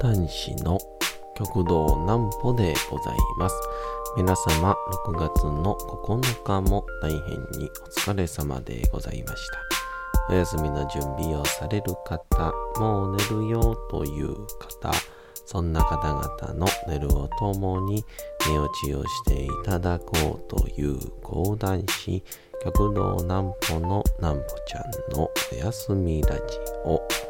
講談師の極道南歩でございます。皆様、6月の9日も大変にお疲れ様でございました。お休みの準備をされる方、もう寝るよという方、そんな方々の寝るをともに寝落ちをしていただこうという講談師、極道南歩の南歩ちゃんのお休みラジオ。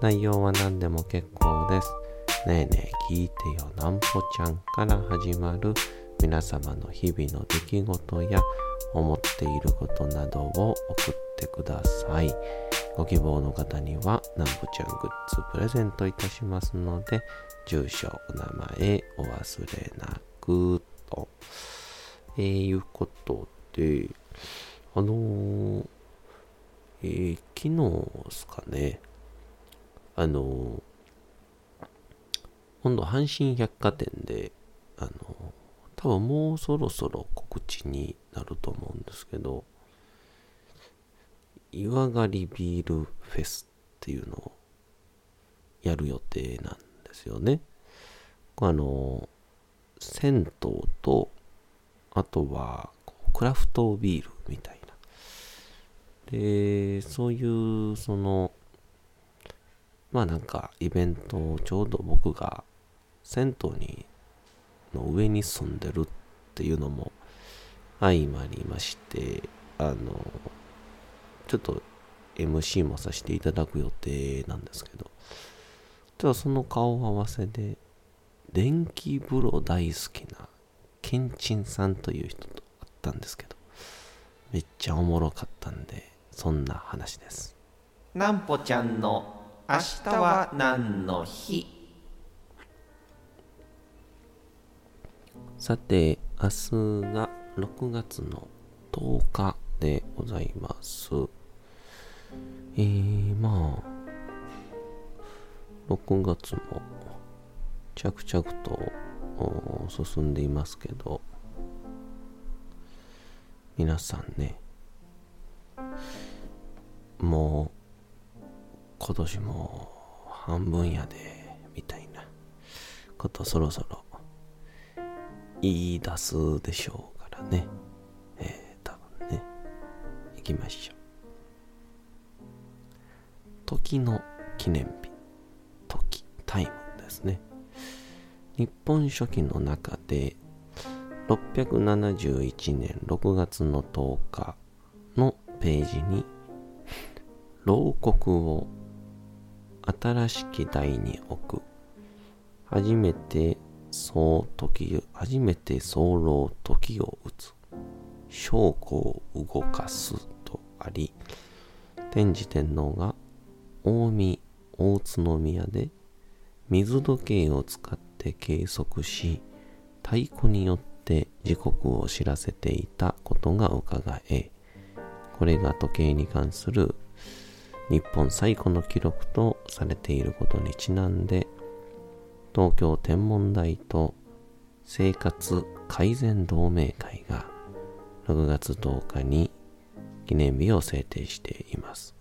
内容は何でも結構です。ねえねえ聞いてよなんぽちゃんから始まる皆様の日々の出来事や思っていることなどを送ってください。ご希望の方にはなんぽちゃんグッズプレゼントいたしますので、住所、お名前お忘れなくと。えー、いうことで、あのーえー昨日ですかね、あの、今度阪神百貨店で、あの、多分もうそろそろ告知になると思うんですけど、岩狩ビールフェスっていうのをやる予定なんですよね。あの、銭湯と、あとはクラフトビールみたいな。で、そういう、その、まあなんかイベントをちょうど僕が銭湯にの上に住んでるっていうのも相まりましてあのちょっと MC もさせていただく予定なんですけどじゃあその顔合わせで電気風呂大好きなケンチンさんという人と会ったんですけどめっちゃおもろかったんでそんな話です。なんぽちゃんの明日は何の日？さて、明日が6月の10日でございます。えー、まあ、6月も着々と進んでいますけど、皆さんね、もう今年も半分やで、みたいなことそろそろ言い出すでしょうからね。えー、多分ね。行きましょう。時の記念日。時、タイムですね。日本書紀の中で、671年6月の10日のページに、牢獄を新しき台に置く。初めてそう時初めて早漏時を打つ証拠を動かすとあり天智天皇が近江大津宮で水時計を使って計測し太鼓によって時刻を知らせていたことが伺えこれが時計に関する日本最古の記録とされていることにちなんで東京天文台と生活改善同盟会が6月10日に記念日を制定しています。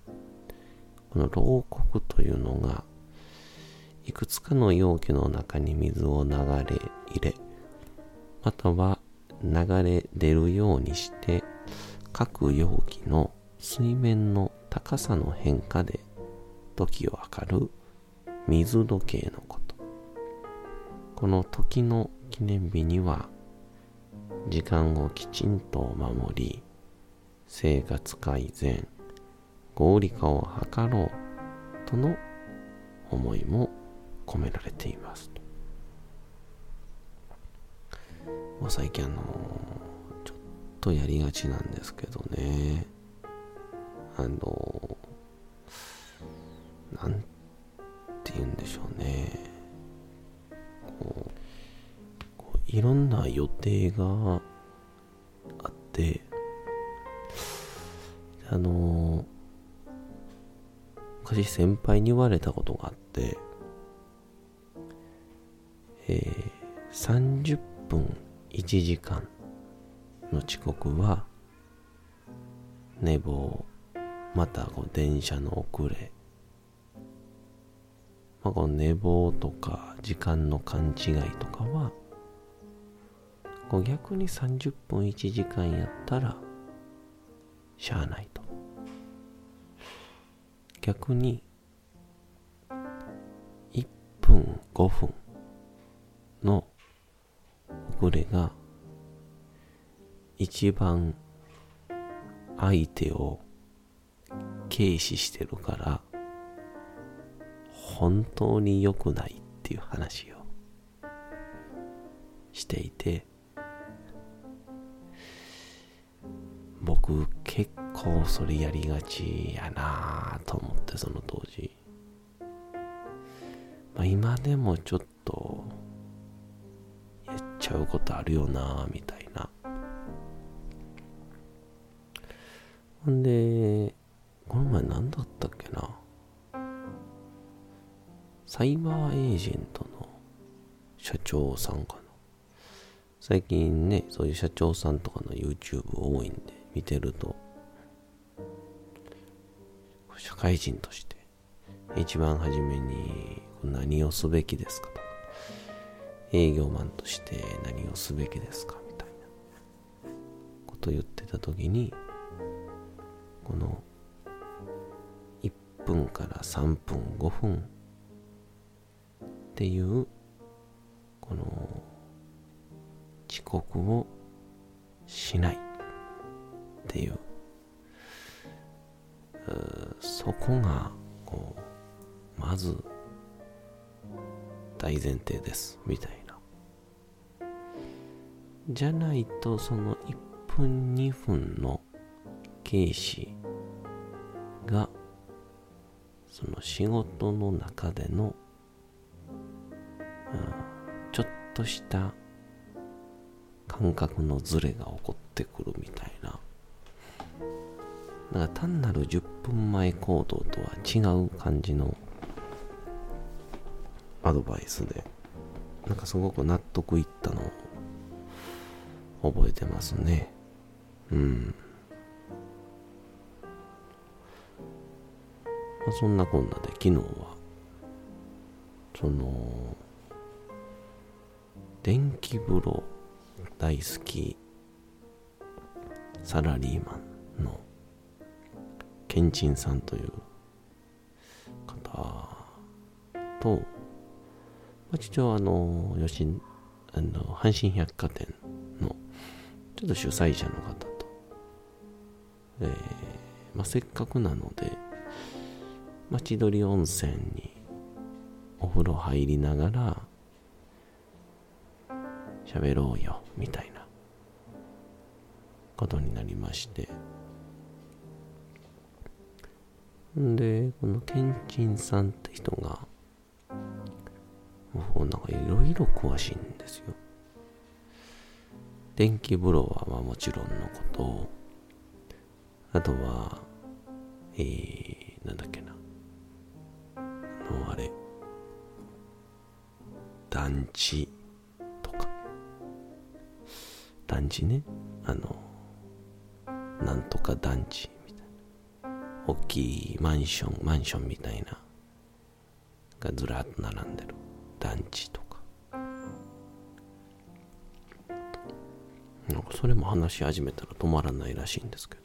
この牢獄というのがいくつかの容器の中に水を流れ入れまたは流れ出るようにして各容器の水面の高さの変化で時を測る水時計のこと。この時の記念日には時間をきちんと守り生活改善合理化を図ろうとの思いも込められています。もう最近あのちょっとやりがちなんですけどね。あのなんて言うんでしょうね。こういろんな予定があって、あの昔先輩に言われたことがあって、えー30分1時間の遅刻は寝坊またこう電車の遅れ、まあ、この寝坊とか時間の勘違いとかはこう逆に30分1時間やったらしゃあないと。逆に1分5分の遅れが一番相手を軽視してるから本当に良くないっていう話をしていて僕結構それやりがちやなぁと思ってその当時、まあ、今でもちょっとやっちゃうことあるよなぁみたいな。ほんでこの前何だったっけな？サイバーエージェントの社長さんかな。最近ねそういう社長さんとかの YouTube 多いんで見てると社会人として一番初めに何をすべきですかとか営業マンとして何をすべきですかみたいなこと言ってた時にこの分から3分5分。っていうこの遅刻をしない。っていう。うそこがこうまず大前提です。みたいな。じゃないとその1分2分の軽視がその仕事の中での、うんちょっとした感覚のズレが起こってくるみたいな。なんか単なる10分前行動とは違う感じのアドバイスでなんかすごく納得いったのを覚えてますね。うん。まあそんなこんなで昨日は。その電気風呂大好きサラリーマンのケンチンさんという方と、まあ、一応あの吉あの阪神百貨店のちょっと主催者の方と、えーまあ、せっかくなので町鳥温泉にお風呂入りながら喋ろうよみたいなことになりまして。んでこのケンチンさんって人がもうなんかいろいろ詳しいんですよ。電気風呂はまあもちろんのこと。あとはえー、団地ね。あのなんとか団地みたいな。大きいマンションマンションみたいながずらっと並んでる。団地とか。なんかそれも話し始めたら止まらないらしいんですけど。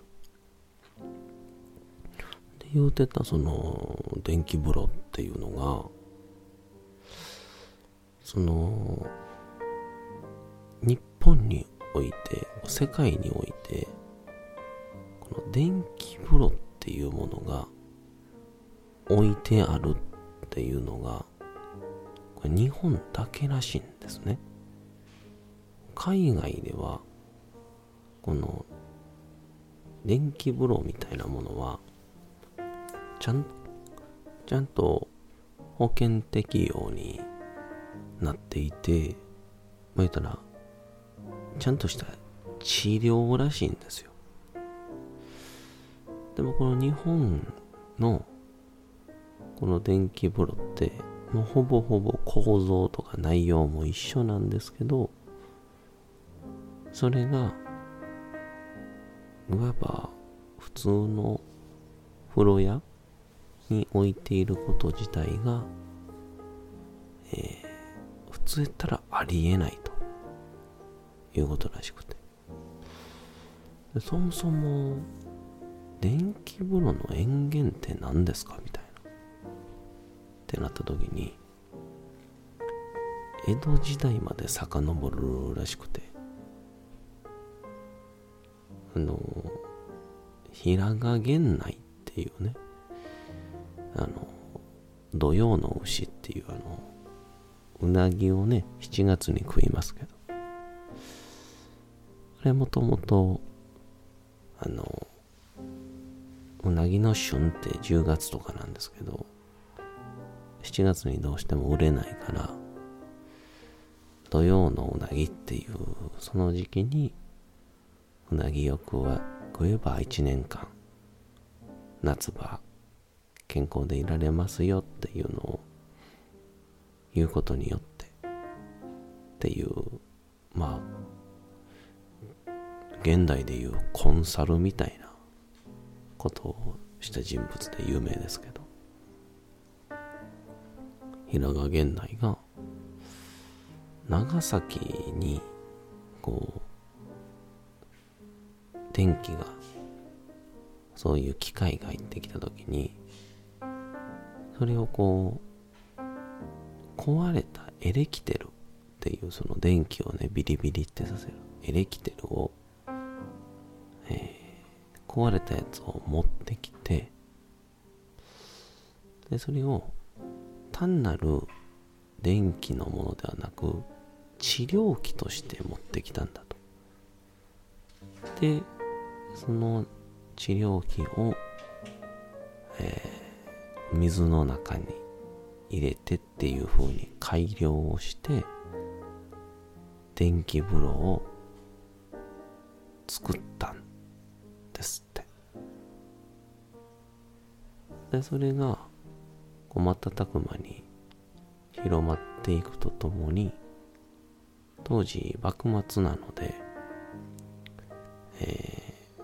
で言うてたその電気風呂っていうのがその日本において世界においてこの電気風呂っていうものが置いてあるっていうのがこれ日本だけらしいんですね。海外ではこの電気風呂みたいなものはちゃんちゃんと保険適用になっていて、まあ、言ったらちゃんとした治療らしいんですよ。でもこの日本のこの電気風呂ってもうほぼほぼ構造とか内容も一緒なんですけどそれがいわば普通の風呂屋に置いていること自体が、えー、普通やったらありえないということらしくて。そもそも電気風呂の塩源って何ですかみたいな。ってなった時に江戸時代まで遡るらしくて。あの平賀源内っていうねあの土曜の牛っていうあのうなぎをね7月に食いますけど。れもともとあのうなぎの旬って10月とかなんですけど7月にどうしても売れないから土曜のうなぎっていうその時期にうなぎを食は食えば1年間夏場健康でいられますよっていうのを言うことによってっていうまあ現代でいうコンサルみたいなことをした人物で有名ですけど。平賀源内が長崎にこう電気がそういう機械が入ってきた時にそれをこう壊れたエレキテルっていうその電気をねビリビリってさせるエレキテルを、壊れたやつを持ってきてでそれを単なる電気のものではなく治療器として持ってきたんだと。でその治療器を、えー、水の中に入れてっていう風に改良をして電気風呂を作った。でそれがこう瞬く間に広まっていくとともに当時幕末なので、えー、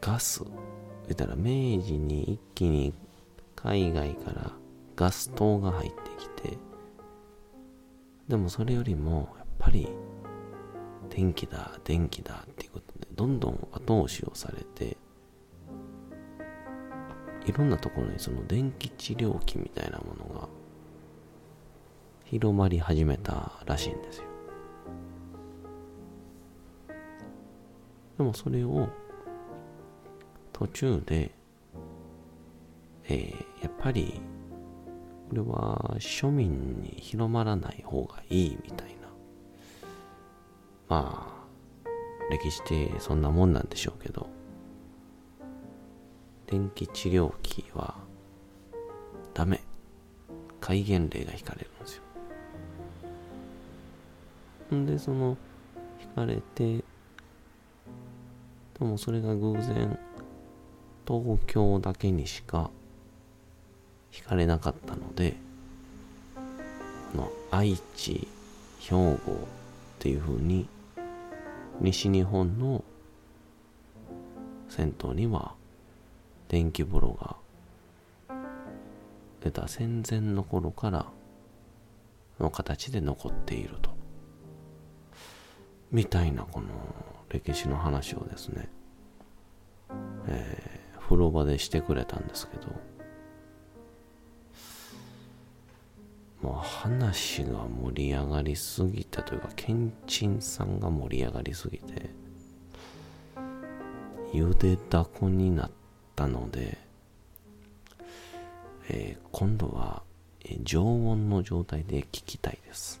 ガス言ったら明治に一気に海外からガス灯が入ってきてでもそれよりもやっぱり電気だ電気だっていうことでどんどん後押しをされていろんなところにその電気治療器みたいなものが広まり始めたらしいんですよ。でもそれを途中で、えー、やっぱりこれは庶民に広まらない方がいいみたいな。まあ歴史ってそんなもんなんでしょうけど。電気治療器はダメ。戒厳令が引かれるんですよ。んでその引かれてでもそれが偶然東京だけにしか引かれなかったのでの愛知兵庫っていう風に西日本の銭湯には電気風呂が出た戦前の頃からの形で残っていると。みたいなこの歴史の話をですね、えー、風呂場でしてくれたんですけどもう話が盛り上がりすぎたというかけんちんさんが盛り上がりすぎてゆでだこになったので、えー、今度は、常温の状態で聞きたいです。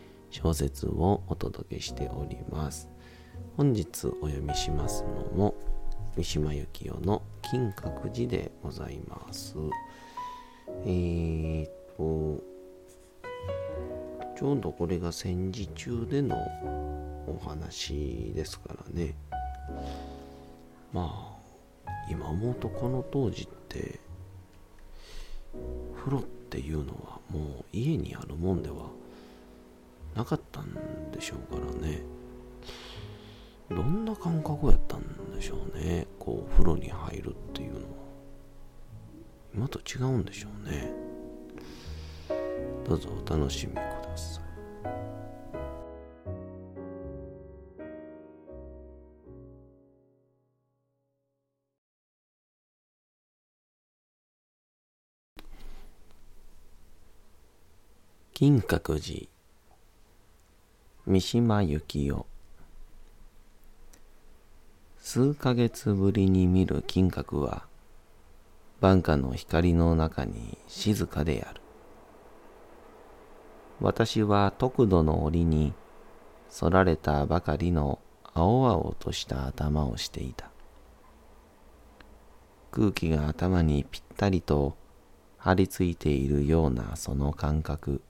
小説をお届けしております。本日お読みしますのも三島由紀夫の金閣寺でございます。えー、っと、ちょうどこれが戦時中でのお話ですからね。まあ、今思うとこの当時って、風呂っていうのはもう家にあるもんではなかったんでしょうからね。どんな感覚やったんでしょうね。こうお風呂に入るっていうのは。今と違うんでしょうね。どうぞお楽しみください。金閣寺三島由紀夫。数ヶ月ぶりに見る金閣は晩夏の光の中に静かである。私は特度の折に反られたばかりの青々とした頭をしていた。空気が頭にぴったりと張り付いているようなその感覚。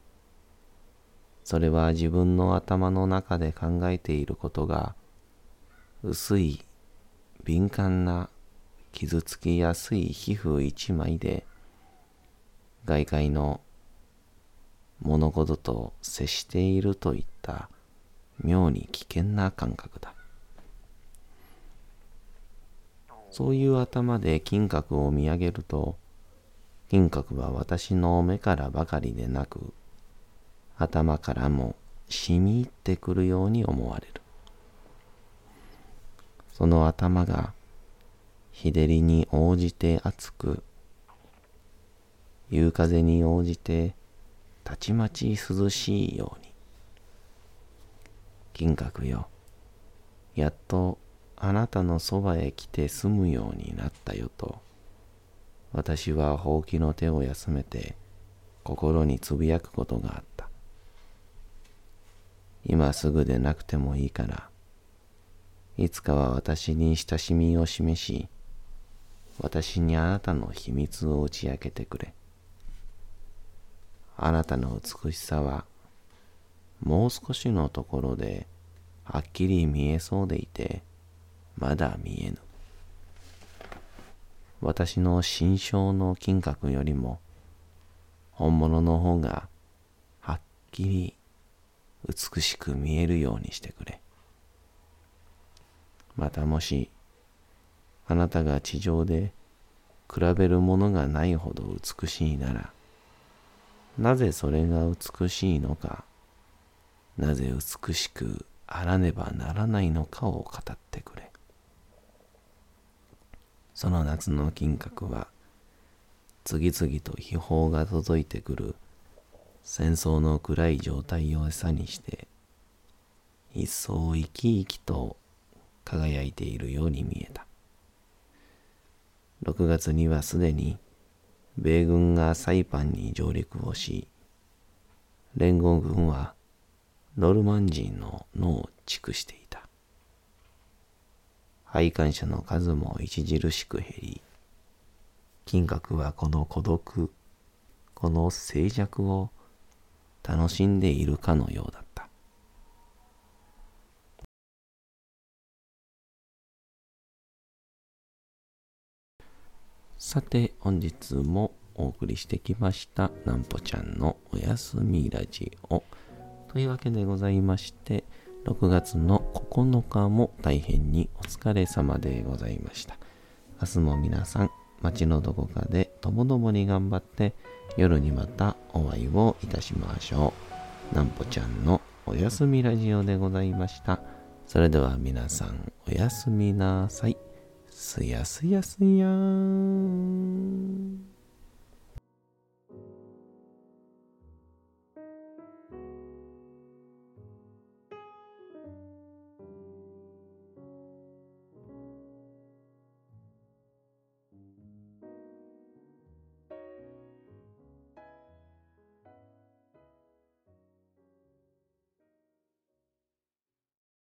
それは自分の頭の中で考えていることが薄い敏感な傷つきやすい皮膚一枚で外界の物事と接しているといった妙に危険な感覚だ。そういう頭で金閣を見上げると、金閣は私の目からばかりでなく、頭からも染み入ってくるように思われる。その頭が日照りに応じて熱く、夕風に応じてたちまち涼しいように。金閣よ、やっとあなたのそばへ来て住むようになったよと、私はほうきの手を休めて心につぶやくことがあった。今すぐでなくてもいいから、いつかは私に親しみを示し、私にあなたの秘密を打ち明けてくれ。あなたの美しさは、もう少しのところではっきり見えそうでいて、まだ見えぬ。私の心象の金閣よりも、本物の方がはっきり美しく見えるようにしてくれ。またもし、あなたが地上で比べるものがないほど美しいなら、なぜそれが美しいのか、なぜ美しくあらねばならないのかを語ってくれ。その夏の金閣は、次々と秘宝が届いてくる戦争の暗い状態を餌にして、一層生き生きと輝いているように見えた。6月にはすでに米軍がサイパンに上陸をし、連合軍はノルマン人の脳を畜していた。配管者の数も著しく減り、金閣はこの孤独、この静寂を楽しんでいるかのようだった。さて、本日もお送りしてきました、なんぽちゃんのおやすみラジオ。というわけでございまして、6月の9日も大変にお疲れ様でございました。明日も皆さん、街のどこかでともどもに頑張って夜にまたお会いをいたしましょう。なんぽちゃんのおやすみラジオでございました。それでは皆さんおやすみなさい。すやすやすやーん。